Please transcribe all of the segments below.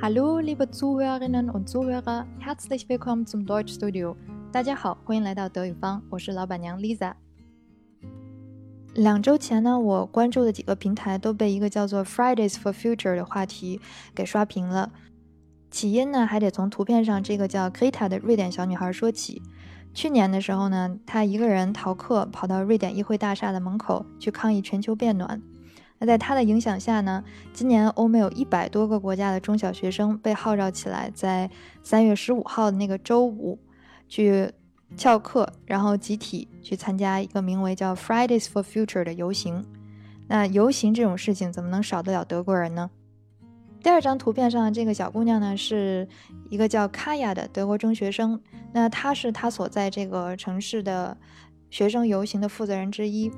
Hallo, liebe Zuhörerinnen und Zuhörer, herzlich willkommen zum Deutschstudio。大家好，欢迎来到德语方，我是老板娘 Lisa。两周前呢，我关注的几个平台都被一个叫做 Fridays for Future 的话题给刷屏了。起因呢，还得从图片上这个叫 Krita 的瑞典小女孩说起。去年的时候呢，她一个人逃课，跑到瑞典议会大厦的门口去抗议全球变暖。那在他的影响下呢，今年欧美有一百多个国家的中小学生被号召起来，在三月十五号的那个周五去翘课，然后集体去参加一个名为叫 Fridays for Future 的游行。那游行这种事情怎么能少得了德国人呢？第二张图片上的这个小姑娘呢，是一个叫卡亚的德国中学生。那她是她所在这个城市的学生游行的负责人之一。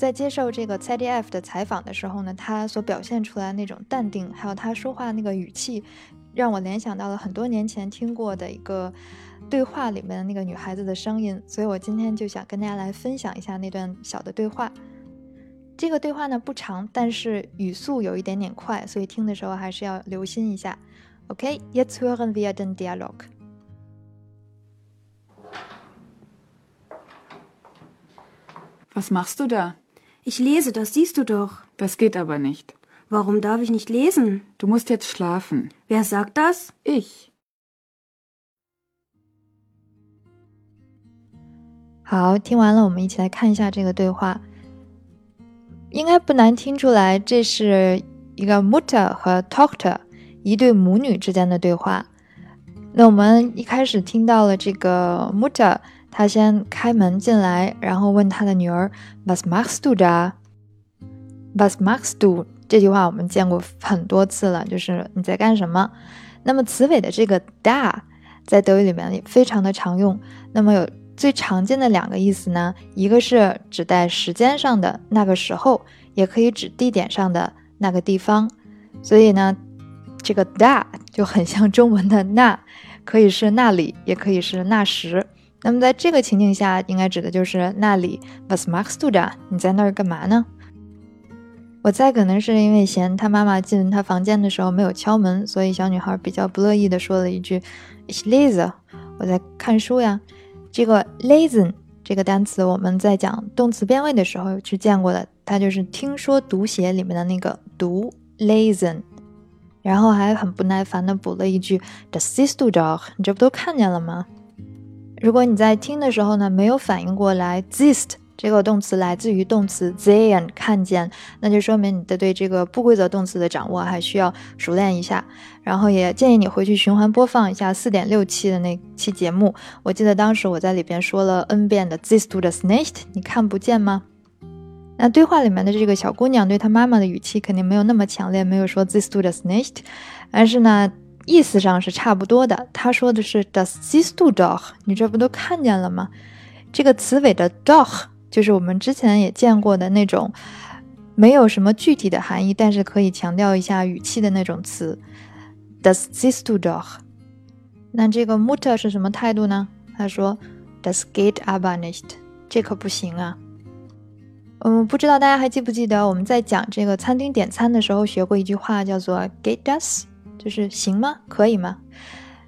在接受这个 ZDF 的采访的时候呢，她所表现出来那种淡定，还有她说话那个语气，让我联想到了很多年前听过的一个对话里面的那个女孩子的声音。所以我今天就想跟大家来分享一下那段小的对话。这个对话呢不长，但是语速有一点点快，所以听的时候还是要留心一下。OK，jetzt hören wir den Dialog. Was machst du da? Ich lese, das siehst du doch. Das geht aber nicht. Warum darf ich nicht lesen? Du musst jetzt schlafen. Wer sagt das? Ich. 好，听完了，我们一起来看一下这个对话。应该不难听出来，这是一个 Mutter 和 Tochter 一对母女之间的对话。那我们一开始听到了这个 Mutter，他先开门进来，然后问他的女儿 Was machst du da？Was machst du？这句话我们见过很多次了，就是你在干什么。那么词尾的这个 da 在德语里面也非常的常用。那么有最常见的两个意思呢，一个是指代时间上的那个时候，也可以指地点上的那个地方。所以呢，这个 da 就很像中文的那，可以是那里，也可以是那时。那么在这个情境下，应该指的就是那里。Was machst du da？你在那儿干嘛呢？我猜可能是因为嫌他妈妈进他房间的时候没有敲门，所以小女孩比较不乐意的说了一句 ish lese。”我在看书呀。这个 listen 这个单词，我们在讲动词变位的时候是见过的，它就是听说读写里面的那个读 listen，然后还很不耐烦的补了一句 the sister dog，你这不都看见了吗？如果你在听的时候呢，没有反应过来 this。这个动词来自于动词 sehen 看见，那就说明你的对这个不规则动词的掌握还需要熟练一下。然后也建议你回去循环播放一下四点六期的那期节目。我记得当时我在里边说了 n 遍的 this to the snake，你看不见吗？那对话里面的这个小姑娘对她妈妈的语气肯定没有那么强烈，没有说 this to the snake，但是呢，意思上是差不多的。他说的是 does this to dog？你这不都看见了吗？这个词尾的 dog。就是我们之前也见过的那种，没有什么具体的含义，但是可以强调一下语气的那种词。Does this do doch？那这个 Mutter 是什么态度呢？他说，Das geht aber nicht。这可不行啊。嗯，不知道大家还记不记得我们在讲这个餐厅点餐的时候学过一句话，叫做 Geht das？就是行吗？可以吗？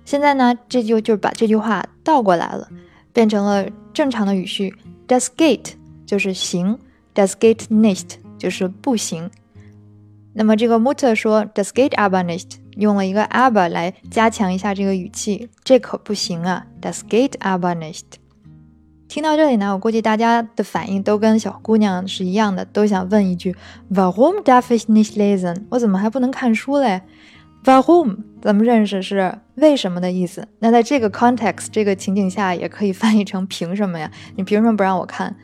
现在呢，这就就把这句话倒过来了，变成了正常的语序。Does get 就是行，Does get nicht 就是不行。那么这个 Mutter 说，Does get aber nicht，用了一个 aber 来加强一下这个语气，这可不行啊！Does get aber nicht。听到这里呢，我估计大家的反应都跟小姑娘是一样的，都想问一句：Warum darf ich nicht lesen？我怎么还不能看书嘞？Warum 咱们认识是为什么的意思，那在这个 context 这个情景下，也可以翻译成凭什么呀？你凭什么不让我看？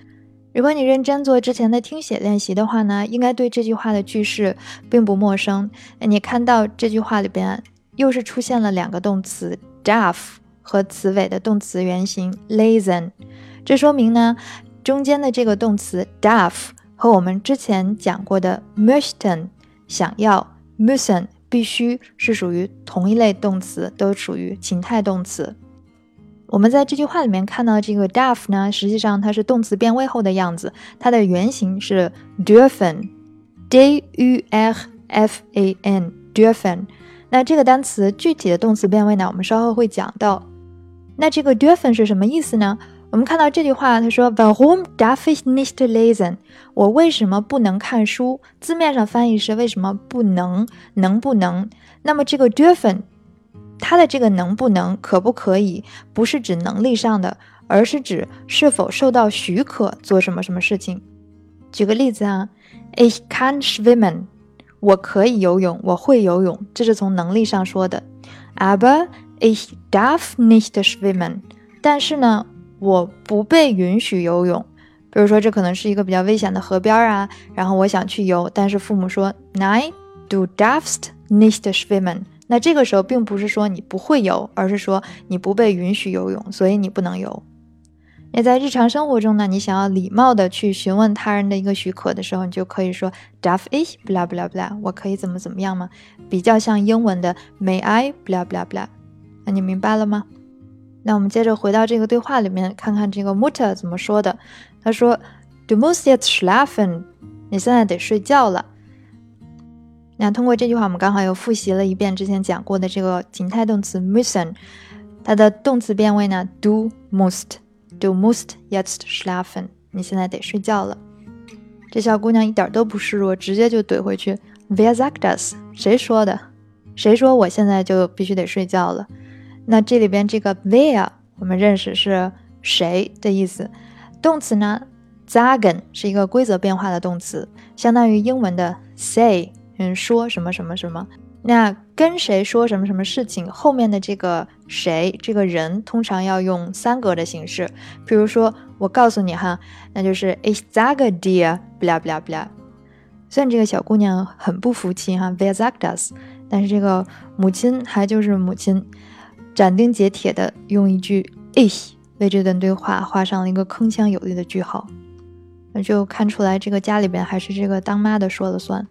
如果你认真做之前的听写练习的话呢，应该对这句话的句式并不陌生。你看到这句话里边又是出现了两个动词 darf 和词尾的动词原形 lesen，这说明呢，中间的这个动词 darf 和我们之前讲过的 möchten 想要 müssen。必须是属于同一类动词，都属于情态动词。我们在这句话里面看到这个 d a f 呢，实际上它是动词变位后的样子，它的原型是 dürfen，d u r f a n，dürfen。那这个单词具体的动词变位呢，我们稍后会讲到。那这个 dürfen 是什么意思呢？我们看到这句话，他说 Warum darf ich nicht lesen？我为什么不能看书？字面上翻译是为什么不能？能不能？那么这个 dürfen，它的这个能不能、可不可以，不是指能力上的，而是指是否受到许可做什么什么事情。举个例子啊，Ich kann schwimmen。我可以游泳，我会游泳，这是从能力上说的。Aber ich darf nicht schwimmen。但是呢，我不被允许游泳。比如说，这可能是一个比较危险的河边啊，然后我想去游，但是父母说，Nein, du darfst nicht schwimmen。那这个时候并不是说你不会游，而是说你不被允许游泳，所以你不能游。那在日常生活中呢，你想要礼貌的去询问他人的一个许可的时候，你就可以说 Darf ich blah blah blah”，我可以怎么怎么样吗？比较像英文的 May I blah blah blah”。那你明白了吗？那我们接着回到这个对话里面，看看这个 Mutter 怎么说的。他说：“Du musst jetzt schlafen，你现在得睡觉了。”那通过这句话，我们刚好又复习了一遍之前讲过的这个情态动词 müssen，它的动词变位呢，du musst。Du musst jetzt schlafen。你现在得睡觉了。这小姑娘一点都不示弱，直接就怼回去。Wer sagt das？谁说的？谁说我现在就必须得睡觉了？那这里边这个 where 我们认识是谁的意思。动词呢，“zagen” 是一个规则变化的动词，相当于英文的 say，嗯，说什么什么什么。那跟谁说什么什么事情，后面的这个谁这个人通常要用三格的形式。比如说，我告诉你哈，那就是 Ich sage dir bla bla bla。虽然这个小姑娘很不服气哈，Wer sagt das？但是这个母亲还就是母亲，斩钉截铁的用一句 Ich 为这段对话画上了一个铿锵有力的句号。那就看出来，这个家里边还是这个当妈的说了算。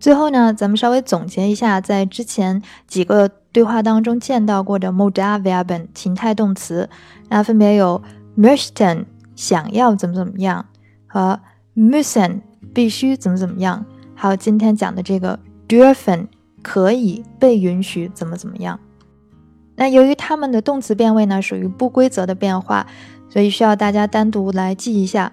最后呢，咱们稍微总结一下，在之前几个对话当中见到过的 m o d a v i a b e n 情态动词，那分别有 möchten 想要怎么怎么样，和 m u s s e n 必须怎么怎么样，还有今天讲的这个 dürfen 可以被允许怎么怎么样。那由于它们的动词变位呢属于不规则的变化，所以需要大家单独来记一下。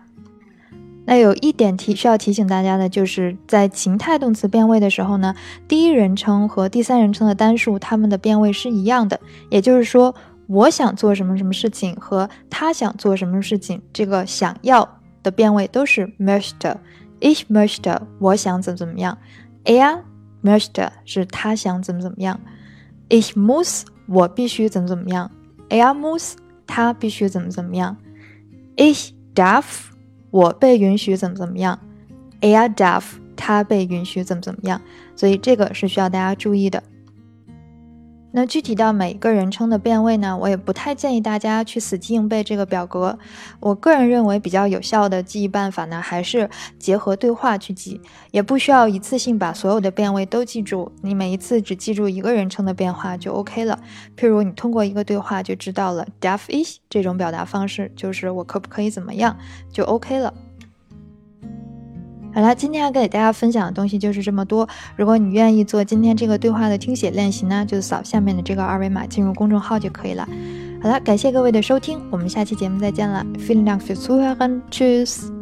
那有一点提需要提醒大家的，就是在情态动词变位的时候呢，第一人称和第三人称的单数，它们的变位是一样的。也就是说，我想做什么什么事情和他想做什么事情，这个想要的变位都是 möchte，ich möchte，我想怎么怎么样；er möchte 是他想怎么怎么样；ich muss 我必须怎么怎么样；er muss 他必须怎么怎么样；ich darf。我被允许怎么怎么样，er darf，他被允许怎么怎么样，所以这个是需要大家注意的。那具体到每一个人称的变位呢，我也不太建议大家去死记硬背这个表格。我个人认为比较有效的记忆办法呢，还是结合对话去记，也不需要一次性把所有的变位都记住。你每一次只记住一个人称的变化就 OK 了。譬如你通过一个对话就知道了 darf ich 这种表达方式，就是我可不可以怎么样，就 OK 了。好了，今天要给大家分享的东西就是这么多。如果你愿意做今天这个对话的听写练习呢，就扫下面的这个二维码进入公众号就可以了。好了，感谢各位的收听，我们下期节目再见了。Feeling like to s u h e r a n c h o o s e